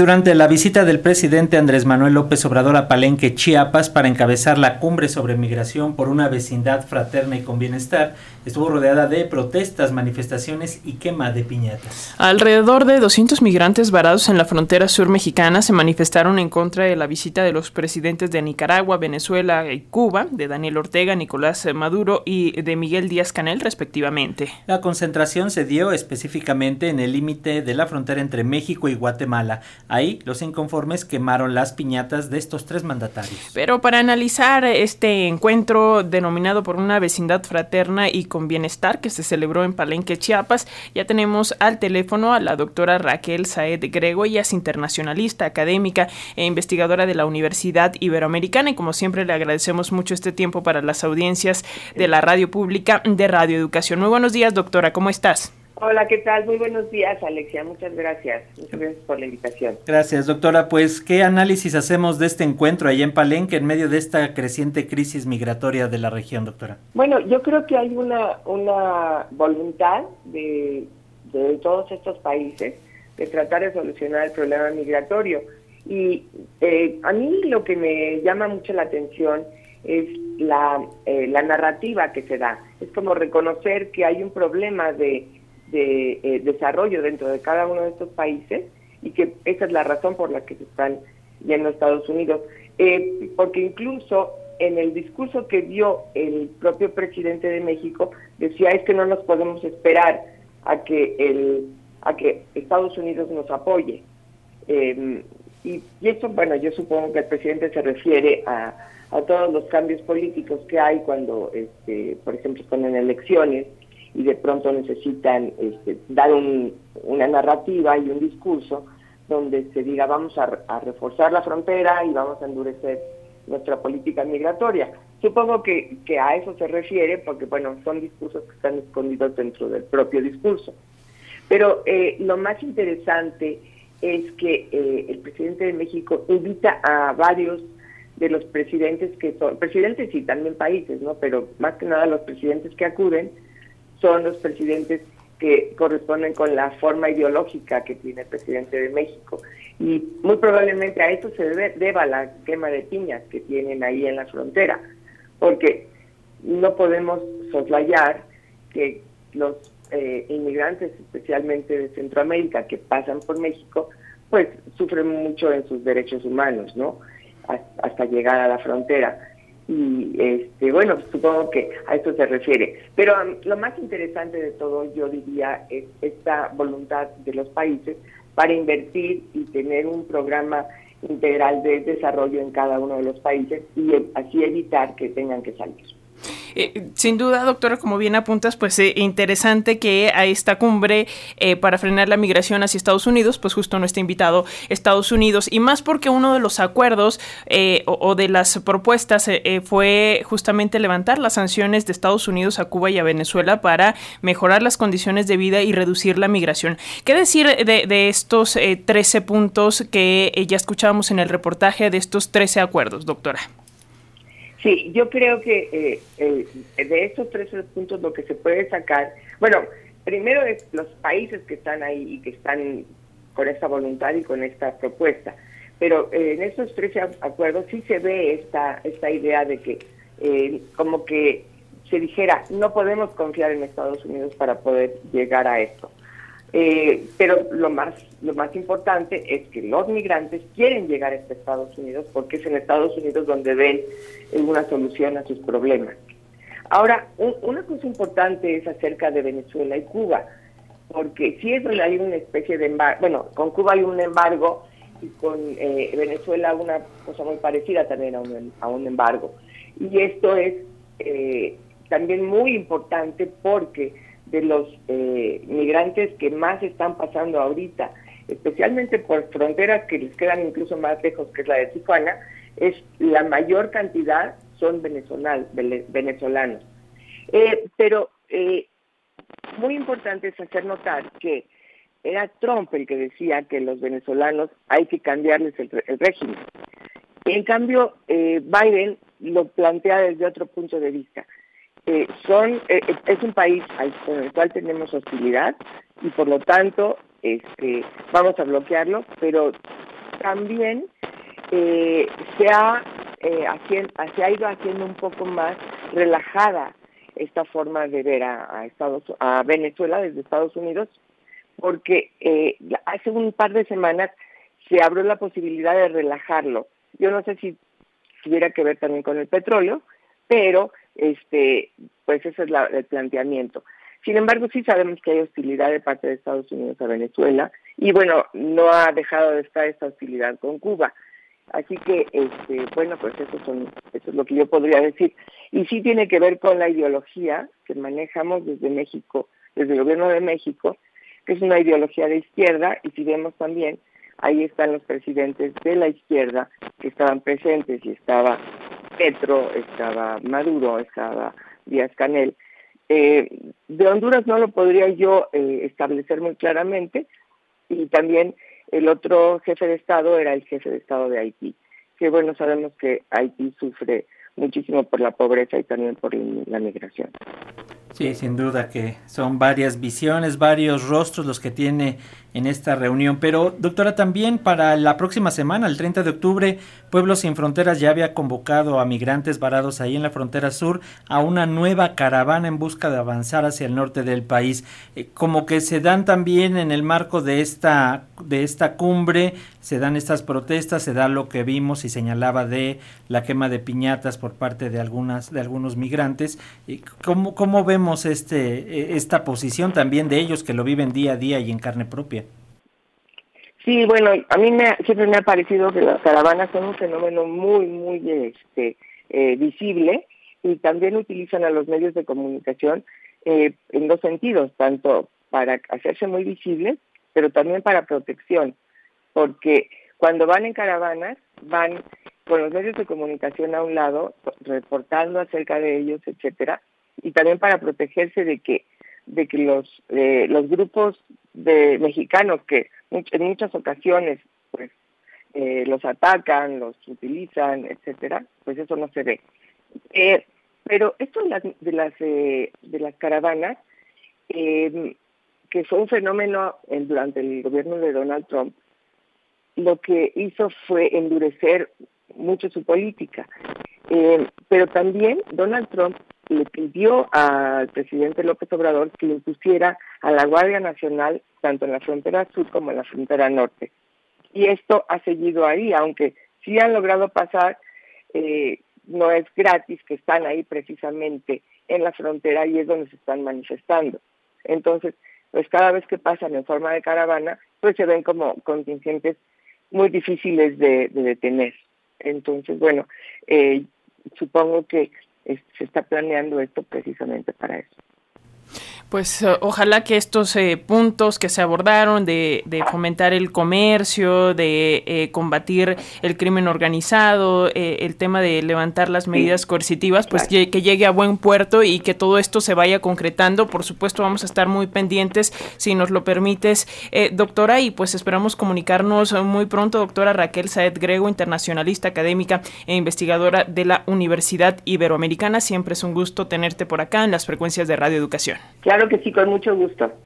Durante la visita del presidente Andrés Manuel López Obrador a Palenque, Chiapas, para encabezar la cumbre sobre migración por una vecindad fraterna y con bienestar, estuvo rodeada de protestas, manifestaciones y quema de piñatas. Alrededor de 200 migrantes varados en la frontera sur mexicana se manifestaron en contra de la visita de los presidentes de Nicaragua, Venezuela y Cuba, de Daniel Ortega, Nicolás Maduro y de Miguel Díaz Canel, respectivamente. La concentración se dio específicamente en el límite de la frontera entre México y Guatemala Ahí los inconformes quemaron las piñatas de estos tres mandatarios. Pero para analizar este encuentro denominado por una vecindad fraterna y con bienestar que se celebró en Palenque, Chiapas, ya tenemos al teléfono a la doctora Raquel Saed Grego, ella es internacionalista, académica e investigadora de la Universidad Iberoamericana y como siempre le agradecemos mucho este tiempo para las audiencias de la radio pública de Radio Educación. Muy buenos días, doctora, ¿cómo estás? Hola, ¿qué tal? Muy buenos días, Alexia. Muchas gracias. Muchas gracias por la invitación. Gracias, doctora. Pues, ¿qué análisis hacemos de este encuentro allá en Palenque en medio de esta creciente crisis migratoria de la región, doctora? Bueno, yo creo que hay una, una voluntad de, de todos estos países de tratar de solucionar el problema migratorio. Y eh, a mí lo que me llama mucho la atención es la, eh, la narrativa que se da. Es como reconocer que hay un problema de de eh, desarrollo dentro de cada uno de estos países y que esa es la razón por la que se están yendo a Estados Unidos. Eh, porque incluso en el discurso que dio el propio presidente de México decía es que no nos podemos esperar a que el a que Estados Unidos nos apoye em, y, y, eso bueno yo supongo que el presidente se refiere a, a todos los cambios políticos que hay cuando este, por ejemplo están en elecciones y de pronto necesitan este, dar una narrativa y un discurso donde se diga vamos a, reforzar la frontera y vamos a endurecer nuestra política migratoria. Supongo que, que, a eso se refiere porque, bueno, son discursos que están escondidos dentro del propio discurso. Pero eh, lo más interesante es que eh, el presidente de México invita a varios de los presidentes que son, presidentes y también países, ¿no? Pero más que nada los presidentes que acuden, son los presidentes que corresponden con la forma ideológica que tiene el presidente de México. Y muy probablemente a esto se deba la quema de piñas que tienen ahí en la frontera, porque no podemos soslayar que los eh, inmigrantes, especialmente de Centroamérica, que pasan por México, pues sufren mucho en sus derechos humanos, ¿no? Hasta llegar a la frontera y este bueno supongo que a esto se refiere. Pero um, lo más interesante de todo yo diría es esta voluntad de los países para invertir y tener un programa integral de desarrollo en cada uno de los países y así evitar que tengan que salir eh, sin duda, doctora, como bien apuntas, pues eh, interesante que a esta cumbre eh, para frenar la migración hacia Estados Unidos, pues justo no esté invitado Estados Unidos, y más porque uno de los acuerdos o, de las propuestas fue justamente levantar las sanciones de Estados Unidos a Cuba y a Venezuela para mejorar las condiciones de vida y reducir la migración. ¿Qué decir de, de estos 13 puntos que ya escuchábamos en el reportaje de estos 13 acuerdos, doctora? Sí, yo creo que eh, de estos tres puntos lo que se puede sacar, bueno, primero es los países que están ahí y que están con esta voluntad y con esta propuesta, pero eh, en estos tres acuerdos sí se ve esta, esta idea de que eh, como que se dijera, no podemos confiar en Estados Unidos para poder llegar a esto. Eh, pero lo más, lo más importante es que los migrantes quieren llegar a Estados Unidos porque es en Estados Unidos donde ven una solución a sus problemas. Ahora, una cosa importante es acerca de Venezuela y Cuba, porque si es donde hay una especie de embargo, bueno, con Cuba hay un embargo y con eh, Venezuela una cosa muy parecida también a un, a un embargo. Y esto es eh, también muy importante porque de los eh, migrantes que más están pasando ahorita, especialmente por fronteras que les quedan incluso más lejos, que es la de Tijuana, es la mayor cantidad son venezolanos. Eh, pero eh, muy importante es hacer notar que era Trump el que decía que los venezolanos hay que cambiarles el, el régimen. En cambio, Biden lo plantea desde otro punto de vista son eh, es un país con el cual tenemos hostilidad y por lo tanto este, vamos a bloquearlo, pero también eh, se, ha, eh, se ha ido haciendo un poco más relajada esta forma de ver a, Estados, a Venezuela desde Estados Unidos, porque eh, hace un par de semanas se abrió la posibilidad de relajarlo. Yo no sé si tuviera que ver también con el petróleo, pero este, pues ese es el planteamiento. Sin embargo, sí sabemos que hay hostilidad de parte de Estados Unidos a Venezuela y bueno, no ha dejado de estar esta hostilidad con Cuba. Así que, este, bueno, pues eso, son, eso es lo que yo podría decir. Y sí tiene que ver con la ideología que manejamos desde México, desde el gobierno de México, que es una ideología de izquierda, y si vemos también, ahí están los presidentes de la izquierda que estaban presentes, y estaba Petro, estaba Maduro, estaba Díaz Canel. Eh, de Honduras no lo podría yo eh, establecer muy claramente, y también el otro jefe de Estado era el jefe de Estado de Haití, que bueno, sabemos que Haití sufre muchísimo por la pobreza y también por la migración. Sí, sin duda que son varias visiones, varios rostros los que tiene en esta reunión. Pero, doctora, también para la próxima semana, el 30 de octubre, Pueblos Sin Fronteras ya había convocado a migrantes varados ahí en la frontera sur a una nueva caravana en busca de avanzar hacia el norte del país. Eh, como que se dan también en el marco de esta, de esta cumbre, se dan estas protestas, se da lo que vimos y señalaba de la quema de piñatas por parte de algunas, de algunos migrantes. ¿Cómo, cómo vemos este, e, esta posición también de ellos que lo viven día a día y en carne propia? Sí, bueno, a mí me, siempre me ha parecido que las caravanas son un fenómeno muy, muy este, eh, visible y también utilizan a los medios de comunicación eh, en dos sentidos, tanto para hacerse muy visibles, pero también para protección, porque cuando van en caravanas van con los medios de comunicación a un lado, reportando acerca de ellos, etcétera, y también para protegerse de que de que los eh, los grupos de mexicanos que en muchas ocasiones pues eh, los atacan, los utilizan, etcétera, pues eso no se ve. Eh, pero esto de las de las, eh, de las caravanas, eh, que fue un fenómeno durante el gobierno de Donald Trump, lo que hizo fue endurecer mucho su política. pero también Donald Trump le pidió al presidente López Obrador que le impusiera a la Guardia Nacional tanto en la frontera sur como en la frontera norte. Y esto ha seguido ahí, aunque sí han logrado pasar, eh, no es gratis que están ahí precisamente en la frontera y es donde se están manifestando. Entonces, pues cada vez que pasan en forma de caravana, pues se ven como contingentes muy difíciles de, detener. Entonces, bueno, eh, supongo que se está planeando esto precisamente para eso. Pues eh, ojalá que estos eh, puntos que se abordaron de, fomentar el comercio, de eh, combatir el crimen organizado, el tema de levantar las medidas coercitivas, pues que, llegue a buen puerto y que todo esto se vaya concretando. Por supuesto vamos a estar muy pendientes si nos lo permites, doctora, y pues esperamos comunicarnos muy pronto, doctora Raquel Saed Grego, internacionalista académica e investigadora de la Universidad Iberoamericana. Siempre es un gusto tenerte por acá en las frecuencias de Radio Educación. Claro que sí, con mucho gusto.